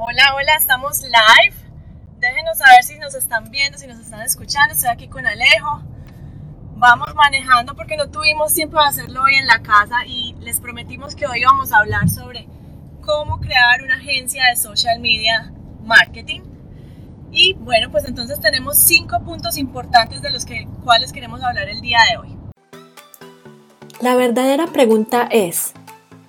Hola, hola, estamos live. Déjenos saber si nos están viendo, si nos están escuchando. Estoy aquí con Alejo. Vamos manejando porque no tuvimos tiempo de hacerlo hoy en la casa y les prometimos que hoy vamos a hablar sobre cómo crear una agencia de social media marketing. Y bueno, pues entonces tenemos cinco puntos importantes de los que, cuales queremos hablar el día de hoy. La verdadera pregunta es,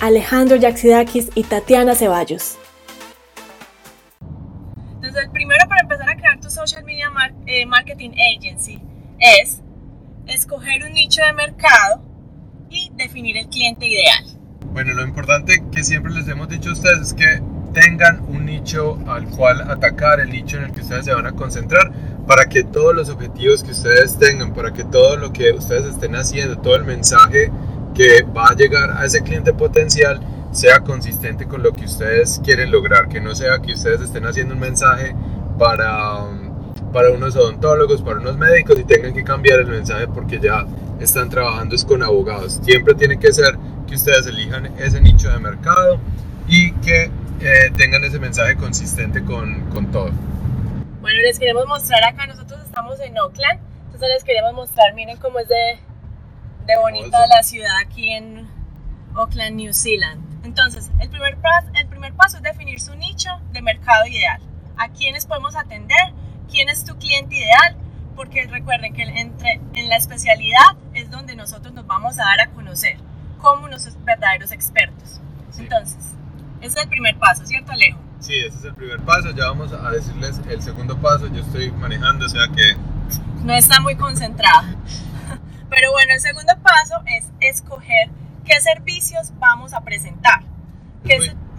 Alejandro Yaxidakis y Tatiana Ceballos. Entonces, el primero para empezar a crear tu social media eh, marketing agency es escoger un nicho de mercado y definir el cliente ideal. Bueno, lo importante que siempre les hemos dicho a ustedes es que tengan un nicho al cual atacar, el nicho en el que ustedes se van a concentrar, para que todos los objetivos que ustedes tengan, para que todo lo que ustedes estén haciendo, todo el mensaje que va a llegar a ese cliente potencial sea consistente con lo que ustedes quieren lograr, que no sea que ustedes estén haciendo un mensaje para, para unos odontólogos, para unos médicos y tengan que cambiar el mensaje porque ya están trabajando es con abogados. Siempre tiene que ser que ustedes elijan ese nicho de mercado y que eh, tengan ese mensaje consistente con, con, todo. Bueno, les queremos mostrar acá, nosotros estamos en Oakland, entonces les queremos mostrar, miren cómo es de, de bonita la ciudad aquí en Oakland, New Zealand. Entonces, el primer, paso, el primer paso es definir su nicho de mercado ideal. ¿A quiénes podemos atender? ¿Quién es tu cliente ideal? Porque recuerden que entre, en la especialidad es donde nosotros nos vamos a dar a conocer como unos verdaderos expertos. Entonces, ese es el primer paso, ¿cierto, Alejo? Sí, ese es el primer paso. Ya vamos a decirles el segundo paso. Yo estoy manejando, o sea que... No está muy concentrado. Pero bueno, el segundo paso es escoger qué servicios vamos a presentar.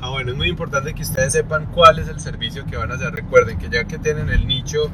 ah, bueno, es muy importante que ustedes sepan cuál es el servicio que van a hacer. Recuerden que ya que tienen el nicho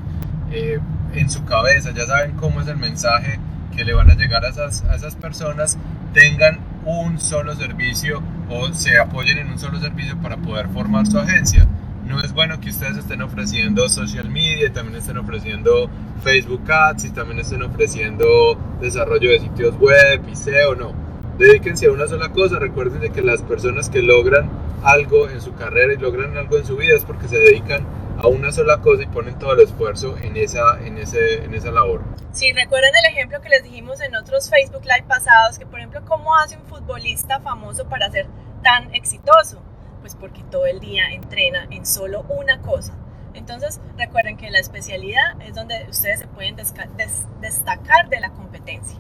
eh, en su cabeza, ya saben cómo es el mensaje que le van a llegar a esas, a esas personas, tengan un solo servicio o se apoyen en un solo servicio para poder formar su agencia. No es bueno que ustedes estén ofreciendo social media, también estén ofreciendo Facebook Ads y también estén ofreciendo desarrollo de sitios web y SEO, no. Dedíquense a una sola cosa, recuerden de que las personas que logran algo en su carrera y logran algo en su vida es porque se dedican a una sola cosa y ponen todo el esfuerzo en esa, en ese, en esa labor. Sí, recuerden el ejemplo que les dijimos en otros Facebook Live pasados, que por ejemplo, ¿cómo hace un futbolista famoso para ser tan exitoso? Pues porque todo el día entrena en solo una cosa. Entonces, recuerden que la especialidad es donde ustedes se pueden destacar de la competencia.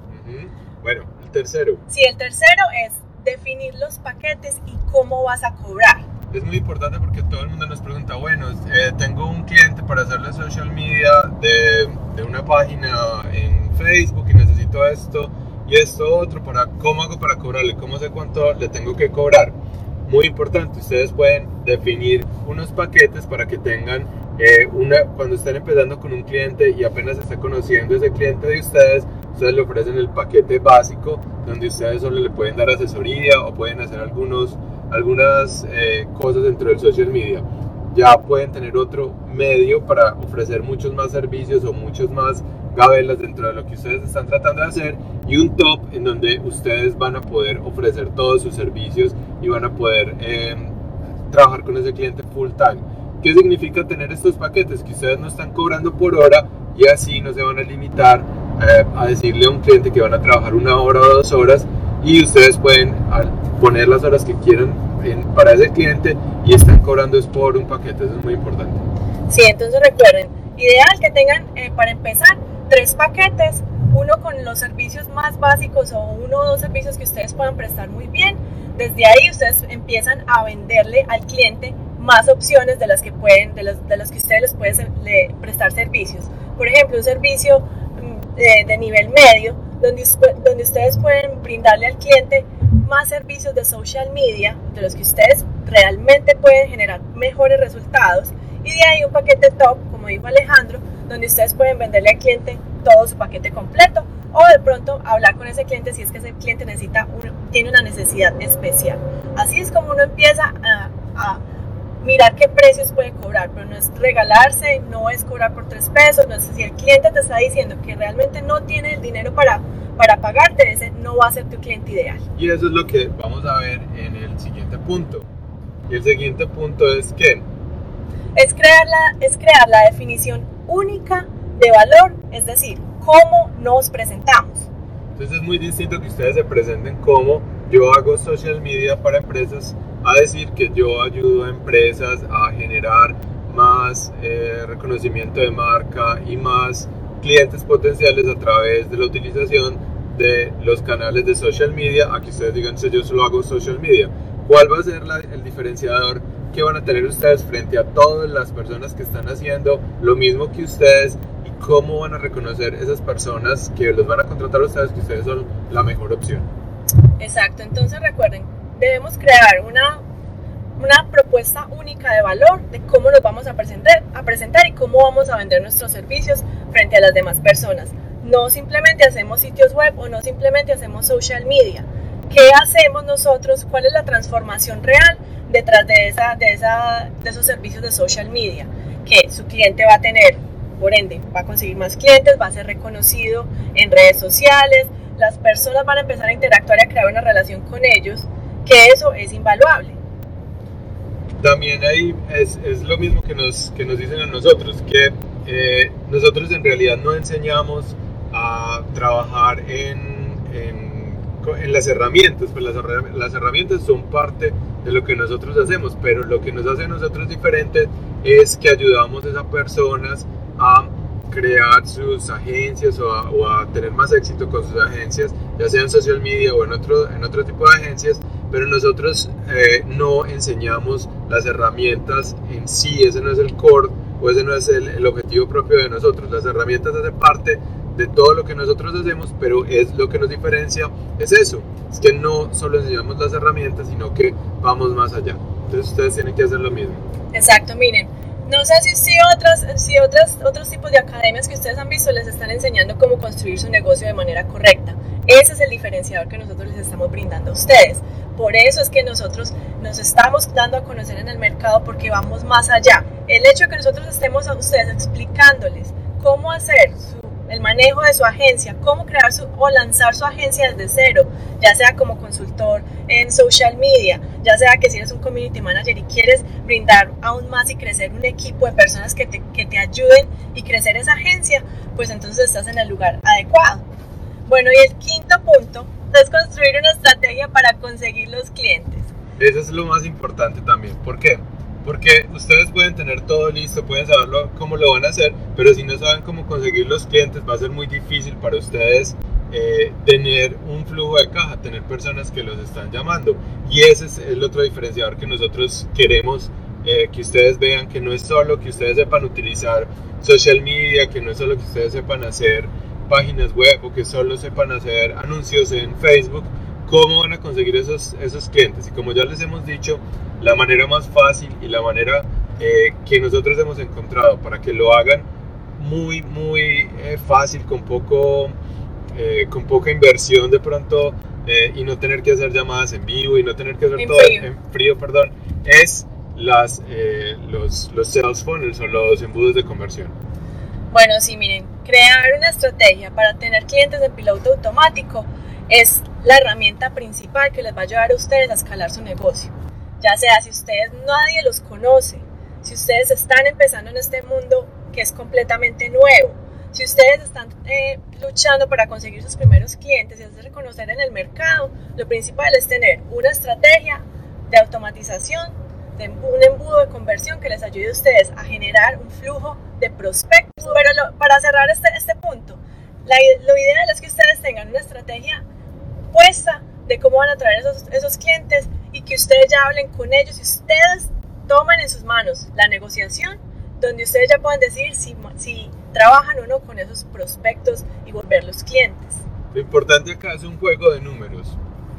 Bueno, el tercero. Sí, el tercero es definir los paquetes y cómo vas a cobrar es muy importante porque todo el mundo nos pregunta, bueno, eh, tengo un cliente para hacerle social media de, de, una página en Facebook y necesito esto y esto otro, para, ¿cómo hago para cobrarle? ¿Cómo sé cuánto le tengo que cobrar? Muy importante, ustedes pueden definir unos paquetes para que tengan eh, una, cuando estén empezando con un cliente y apenas está conociendo ese cliente de ustedes, ustedes le ofrecen el paquete básico donde ustedes solo le pueden dar asesoría o pueden hacer algunos algunas eh, cosas dentro del social media. Ya pueden tener otro medio para ofrecer muchos más servicios o muchos más gabelas dentro de lo que ustedes están tratando de hacer y un top en donde ustedes van a poder ofrecer todos sus servicios y van a poder em, trabajar con ese cliente full time. ¿Qué significa tener estos paquetes? Que ustedes no están cobrando por hora y así no se van a limitar eh, a decirle a un cliente que van a trabajar una hora o dos horas y ustedes pueden poner las horas que quieran para ese cliente y están cobrando es por un paquete, eso es muy importante. Sí, entonces recuerden, ideal que tengan eh, para empezar tres paquetes, uno con los servicios más básicos o uno o dos servicios que ustedes puedan prestar muy bien. Desde ahí ustedes empiezan a venderle al cliente más opciones de las que pueden, de las, de las que ustedes les pueden prestar servicios. Por ejemplo, un servicio mm, de, de nivel medio, donde, donde ustedes pueden brindarle al cliente más servicios de social media de los que ustedes realmente pueden generar mejores resultados Y de ahí un paquete top, como dijo Alejandro, donde ustedes pueden venderle al cliente todo su paquete completo o de pronto hablar con ese cliente si es que ese cliente necesita tiene una necesidad especial. Así es como uno empieza a, a mirar qué precios puede cobrar, pero no es regalarse, no es cobrar por tres pesos, no es si el cliente te está diciendo que realmente no tiene el dinero para, para pagarte, ese no va a ser tu cliente ideal. Y eso es lo que vamos a ver en el siguiente punto. Y el siguiente punto es que... Es crear la, es crear la definición única de valor, es decir, cómo nos presentamos. Entonces es muy distinto que ustedes se presenten como yo hago social media para empresas a decir que yo ayudo a empresas a generar más eh, reconocimiento de marca y más clientes potenciales a través de la utilización de los canales de social media. Aquí ustedes digan, yo solo hago social media. ¿Cuál va a ser el diferenciador que van a tener ustedes frente a todas las personas que están haciendo lo mismo que ustedes y cómo van a reconocer esas personas que los van a contratar a ustedes que ustedes son la mejor opción? Exacto, entonces recuerden, debemos crear una, una propuesta única de valor de cómo nos vamos a presentar, a presentar y cómo vamos a vender nuestros servicios frente a las demás personas. No simplemente hacemos sitios web o no simplemente hacemos social media. ¿Qué hacemos nosotros? ¿Cuál es la transformación real detrás de, esa, de, esa, de esos servicios de social media? Que su cliente va a tener, por ende, va a conseguir más clientes, va a ser reconocido en redes sociales, las personas van a empezar a interactuar y a crear una relación con ellos, que eso es invaluable. También ahí es, es lo mismo que nos, que nos dicen a nosotros, que eh, nosotros en realidad no enseñamos a trabajar en, en, en las herramientas, pues las, las, herramientas son parte de lo que nosotros hacemos, pero lo que nos hace a nosotros diferente es que ayudamos a esas personas a crear sus agencias o a, tener más éxito con sus agencias, ya sea en social media o en otro, en otro tipo de agencias, pero nosotros eh, no enseñamos las herramientas en sí, ese no es el core o ese no es el, el, objetivo propio de nosotros. Las herramientas hacen parte de todo lo que nosotros hacemos, pero es lo que nos diferencia, es eso, es que no solo enseñamos las herramientas, sino que vamos más allá. Entonces ustedes tienen que hacer lo mismo. Exacto, miren, no sé si, si, otras, si otras, otros tipos de academias que ustedes han visto les están enseñando cómo construir su negocio de manera correcta. Ese es el diferenciador que nosotros les estamos brindando a ustedes. Por eso es que nosotros nos estamos dando a conocer en el mercado porque vamos más allá. El hecho de que nosotros estemos a ustedes explicándoles cómo hacer su el manejo de su agencia, cómo crear su, o lanzar su agencia desde cero, ya sea como consultor en social media, ya sea que si eres un community manager y quieres brindar aún más y crecer un equipo de personas que te, que te ayuden y crecer esa agencia, pues entonces estás en el lugar adecuado. Bueno, y el quinto punto es construir una estrategia para conseguir los clientes. Eso es lo más importante también. ¿Por qué? Porque ustedes pueden tener todo listo, pueden saberlo cómo lo van a hacer, pero si no saben cómo conseguir los clientes, va a ser muy difícil para ustedes eh, tener un flujo de caja, tener personas que los están llamando. Y ese es el otro diferenciador que nosotros queremos eh, que ustedes vean, que no es solo que ustedes sepan utilizar social media, que no es solo que ustedes sepan hacer páginas web o que solo sepan hacer anuncios en Facebook, cómo van a conseguir esos, esos clientes. Y como ya les hemos dicho, la manera más fácil y la manera eh, que nosotros hemos encontrado para que lo hagan muy, muy eh, fácil, con, poco, eh, con poca inversión de pronto y no tener que hacer llamadas en vivo y no tener que hacer todo en frío, perdón, es las, los, los sales funnels o los embudos de conversión. Bueno, sí, miren, crear una estrategia para tener clientes de piloto automático es la herramienta principal que les va a ayudar a ustedes a escalar su negocio. Ya sea si ustedes nadie los conoce, si ustedes están empezando en este mundo que es completamente nuevo, si ustedes están eh, luchando para conseguir sus primeros clientes y hacerse reconocer en el mercado, lo principal es tener una estrategia de automatización, de un embudo de conversión que les ayude a ustedes a generar un flujo de prospectos. Pero para cerrar este, este punto, lo ideal es que ustedes tengan una estrategia puesta de cómo van a traer esos, esos clientes y que ustedes ya hablen con ellos y ustedes tomen en sus manos la negociación donde ustedes ya puedan decir si, si trabajan o no con esos prospectos y volverlos clientes. Lo importante acá es un juego de números.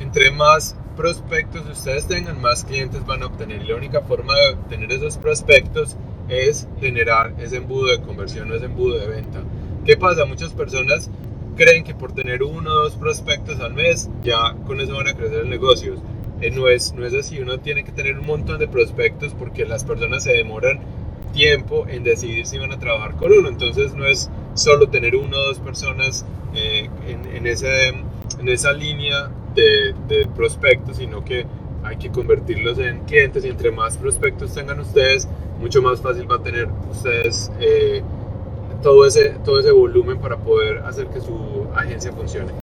Entre más prospectos ustedes tengan, más clientes van a obtener. Y la única forma de obtener esos prospectos es generar ese embudo de conversión o ese embudo de venta. ¿Qué pasa? Muchas personas creen que por tener uno o dos prospectos al mes ya con eso van a crecer el negocio. Eh, no, es, no es así, uno tiene que tener un montón de prospectos porque las personas se demoran tiempo en decidir si van a trabajar con uno. Entonces no es solo tener uno o dos personas eh, en, en, ese, en esa línea de prospectos, sino que hay que convertirlos en clientes y entre más prospectos tengan ustedes, mucho más fácil va a tener ustedes eh, todo, ese, todo ese volumen para poder hacer que su agencia funcione.